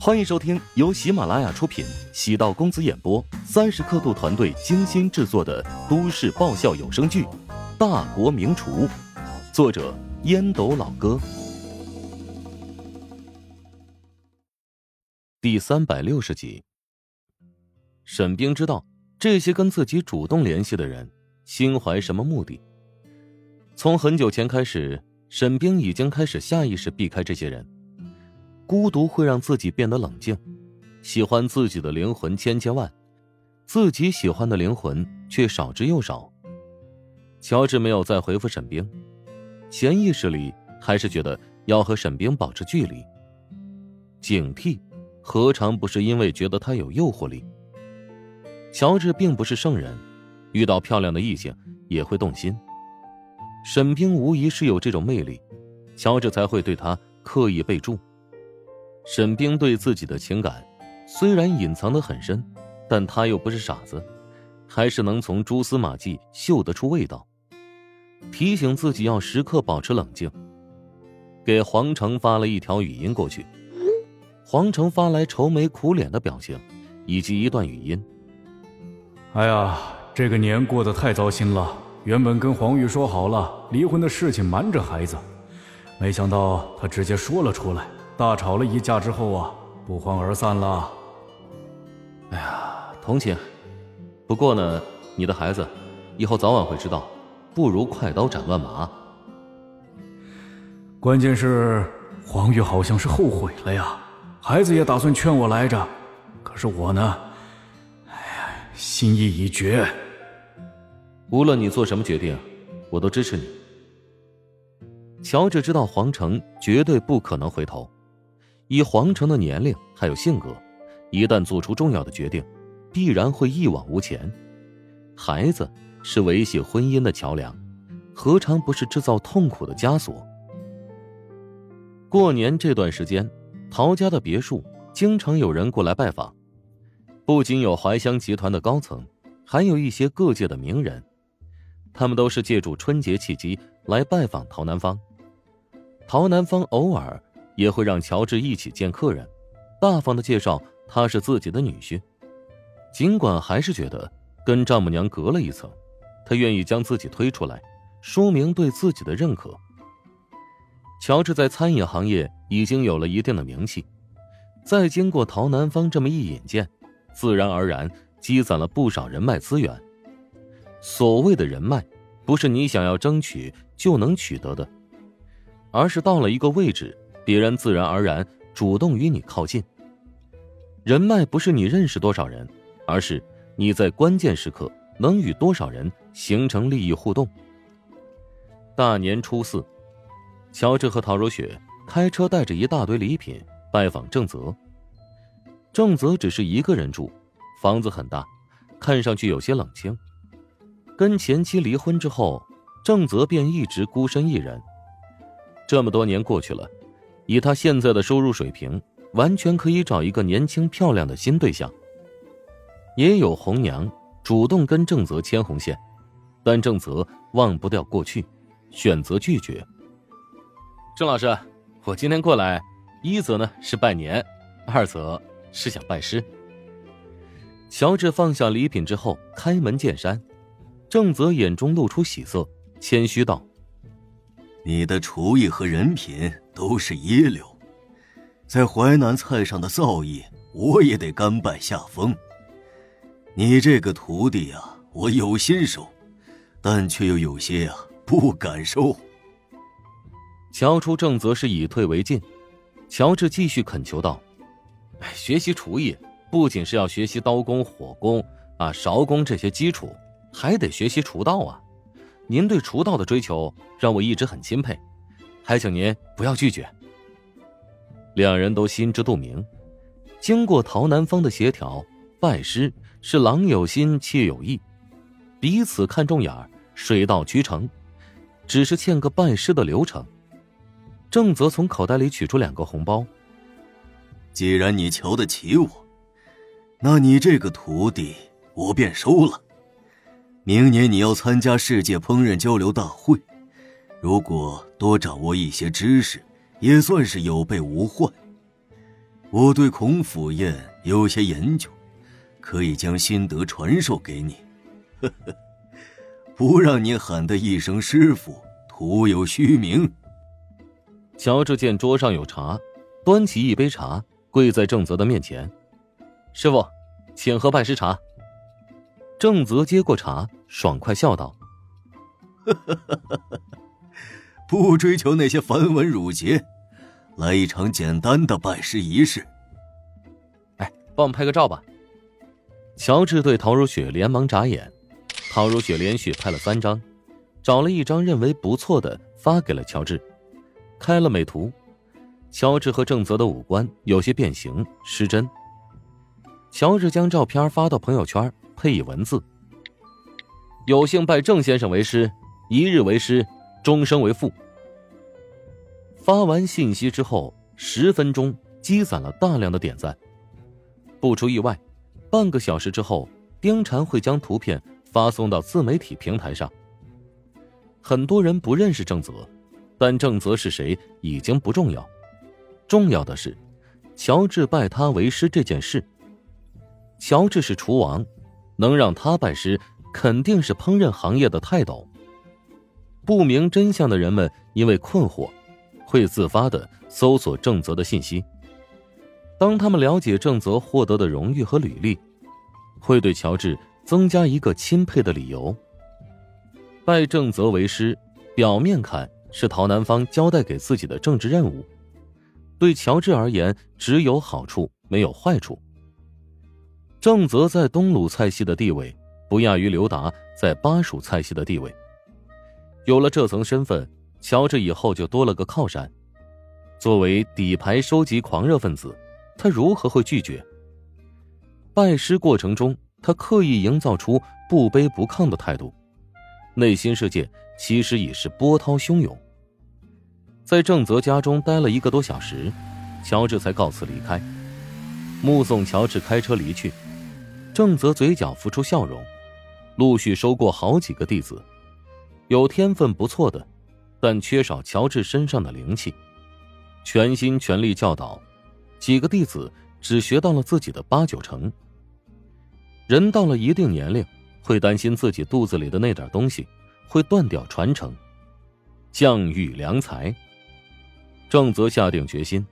欢迎收听由喜马拉雅出品、喜道公子演播、三十刻度团队精心制作的都市爆笑有声剧《大国名厨》，作者烟斗老哥，第三百六十集。沈冰知道这些跟自己主动联系的人心怀什么目的。从很久前开始，沈冰已经开始下意识避开这些人。孤独会让自己变得冷静，喜欢自己的灵魂千千万，自己喜欢的灵魂却少之又少。乔治没有再回复沈冰，潜意识里还是觉得要和沈冰保持距离。警惕，何尝不是因为觉得他有诱惑力？乔治并不是圣人，遇到漂亮的异性也会动心。沈冰无疑是有这种魅力，乔治才会对他刻意备注。沈冰对自己的情感虽然隐藏的很深，但他又不是傻子，还是能从蛛丝马迹嗅得出味道。提醒自己要时刻保持冷静。给黄成发了一条语音过去，黄成发来愁眉苦脸的表情，以及一段语音。哎呀，这个年过得太糟心了。原本跟黄玉说好了离婚的事情，瞒着孩子，没想到他直接说了出来。大吵了一架之后啊，不欢而散了。哎呀，同情。不过呢，你的孩子以后早晚会知道，不如快刀斩乱麻。关键是黄玉好像是后悔了呀，孩子也打算劝我来着，可是我呢，哎呀，心意已决。无论你做什么决定，我都支持你。乔治知道黄城绝对不可能回头。以皇城的年龄还有性格，一旦做出重要的决定，必然会一往无前。孩子是维系婚姻的桥梁，何尝不是制造痛苦的枷锁？过年这段时间，陶家的别墅经常有人过来拜访，不仅有怀香集团的高层，还有一些各界的名人，他们都是借助春节契机来拜访陶南方。陶南方偶尔。也会让乔治一起见客人，大方的介绍他是自己的女婿。尽管还是觉得跟丈母娘隔了一层，他愿意将自己推出来，说明对自己的认可。乔治在餐饮行业已经有了一定的名气，再经过陶南方这么一引荐，自然而然积攒了不少人脉资源。所谓的人脉，不是你想要争取就能取得的，而是到了一个位置。别人自然而然主动与你靠近。人脉不是你认识多少人，而是你在关键时刻能与多少人形成利益互动。大年初四，乔治和陶如雪开车带着一大堆礼品拜访郑泽。郑泽只是一个人住，房子很大，看上去有些冷清。跟前妻离婚之后，郑泽便一直孤身一人。这么多年过去了。以他现在的收入水平，完全可以找一个年轻漂亮的新对象。也有红娘主动跟郑泽牵红线，但郑泽忘不掉过去，选择拒绝。郑老师，我今天过来，一则呢是拜年，二则是想拜师。乔治放下礼品之后，开门见山。郑泽眼中露出喜色，谦虚道。你的厨艺和人品都是一流，在淮南菜上的造诣，我也得甘拜下风。你这个徒弟呀，我有心收，但却又有些呀不敢收。乔出正则是以退为进，乔治继续恳求道：“哎，学习厨艺不仅是要学习刀工、火工啊、勺工这些基础，还得学习厨道啊。”您对厨道的追求让我一直很钦佩，还请您不要拒绝。两人都心知肚明，经过陶南方的协调，拜师是郎有心，妾有意，彼此看中眼儿，水到渠成，只是欠个拜师的流程。郑泽从口袋里取出两个红包。既然你瞧得起我，那你这个徒弟我便收了。明年你要参加世界烹饪交流大会，如果多掌握一些知识，也算是有备无患。我对孔府宴有些研究，可以将心得传授给你。呵呵，不让你喊的一声师傅，徒有虚名。乔治见桌上有茶，端起一杯茶，跪在郑泽的面前：“师傅，请喝拜师茶。”郑泽接过茶，爽快笑道：“ 不追求那些繁文缛节，来一场简单的拜师仪式。”哎，帮我们拍个照吧。乔治对陶如雪连忙眨眼，陶如雪连续拍了三张，找了一张认为不错的发给了乔治。开了美图，乔治和郑泽的五官有些变形失真。乔治将照片发到朋友圈，配以文字：“有幸拜郑先生为师，一日为师，终生为父。”发完信息之后，十分钟积攒了大量的点赞。不出意外，半个小时之后，丁禅会将图片发送到自媒体平台上。很多人不认识郑泽。但郑泽是谁已经不重要，重要的是，乔治拜他为师这件事。乔治是厨王，能让他拜师，肯定是烹饪行业的泰斗。不明真相的人们因为困惑，会自发的搜索郑泽的信息。当他们了解郑泽获得的荣誉和履历，会对乔治增加一个钦佩的理由。拜郑泽为师，表面看。是陶南方交代给自己的政治任务，对乔治而言只有好处没有坏处。郑泽在东鲁菜系的地位不亚于刘达在巴蜀菜系的地位，有了这层身份，乔治以后就多了个靠山。作为底牌收集狂热分子，他如何会拒绝？拜师过程中，他刻意营造出不卑不亢的态度，内心世界其实已是波涛汹涌。在郑泽家中待了一个多小时，乔治才告辞离开。目送乔治开车离去，郑泽嘴角浮出笑容，陆续收过好几个弟子，有天分不错的，但缺少乔治身上的灵气。全心全力教导，几个弟子只学到了自己的八九成。人到了一定年龄，会担心自己肚子里的那点东西会断掉传承，降育良才。郑泽下定决心，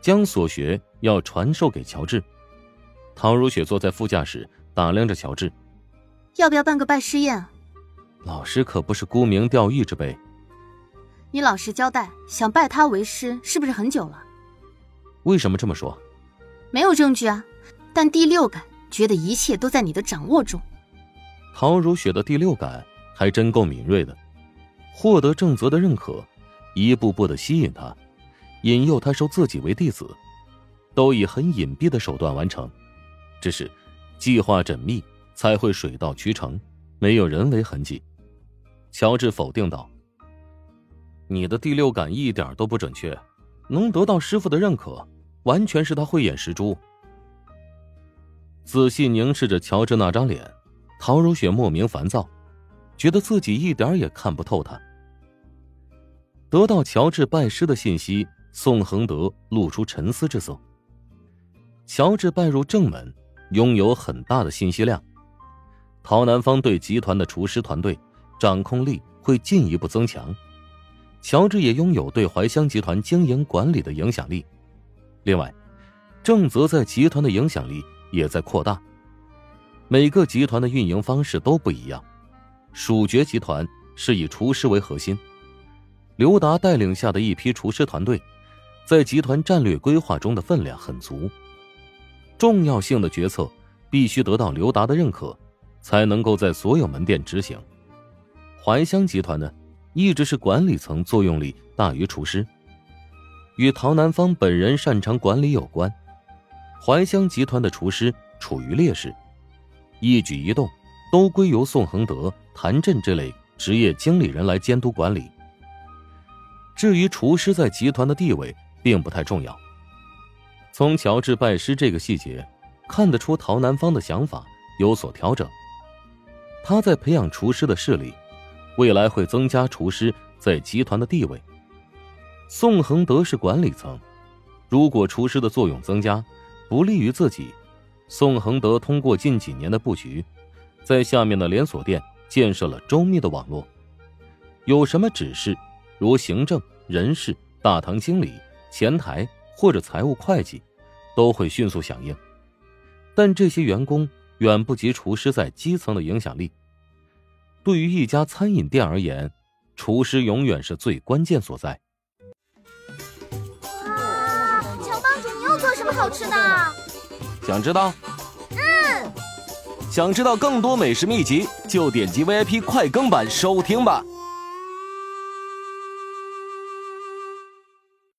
将所学要传授给乔治。唐如雪坐在副驾驶，打量着乔治：“要不要办个拜师宴啊？”老师可不是沽名钓誉之辈。你老实交代，想拜他为师是不是很久了？为什么这么说？没有证据啊，但第六感觉得一切都在你的掌握中。陶如雪的第六感还真够敏锐的，获得郑泽的认可，一步步的吸引他。引诱他收自己为弟子，都以很隐蔽的手段完成，只是计划缜密，才会水到渠成，没有人为痕迹。乔治否定道：“你的第六感一点都不准确，能得到师傅的认可，完全是他慧眼识珠。”仔细凝视着乔治那张脸，陶如雪莫名烦躁，觉得自己一点也看不透他。得到乔治拜师的信息。宋恒德露出沉思之色。乔治拜入正门，拥有很大的信息量。陶南方对集团的厨师团队掌控力会进一步增强。乔治也拥有对怀乡集团经营管理的影响力。另外，郑泽在集团的影响力也在扩大。每个集团的运营方式都不一样。蜀爵集团是以厨师为核心，刘达带领下的一批厨师团队。在集团战略规划中的分量很足，重要性的决策必须得到刘达的认可，才能够在所有门店执行。怀香集团呢，一直是管理层作用力大于厨师，与陶南方本人擅长管理有关。怀香集团的厨师处于劣势，一举一动都归由宋恒德、谭震这类职业经理人来监督管理。至于厨师在集团的地位，并不太重要。从乔治拜师这个细节，看得出陶南方的想法有所调整。他在培养厨师的势力，未来会增加厨师在集团的地位。宋恒德是管理层，如果厨师的作用增加，不利于自己，宋恒德通过近几年的布局，在下面的连锁店建设了周密的网络。有什么指示，如行政、人事、大堂经理、前台或者财务会计，都会迅速响应。但这些员工远不及厨师在基层的影响力。对于一家餐饮店而言，厨师永远是最关键所在。哇，乔帮主，你又做什么好吃的？想知道？嗯。想知道更多美食秘籍，就点击 VIP 快更版收听吧。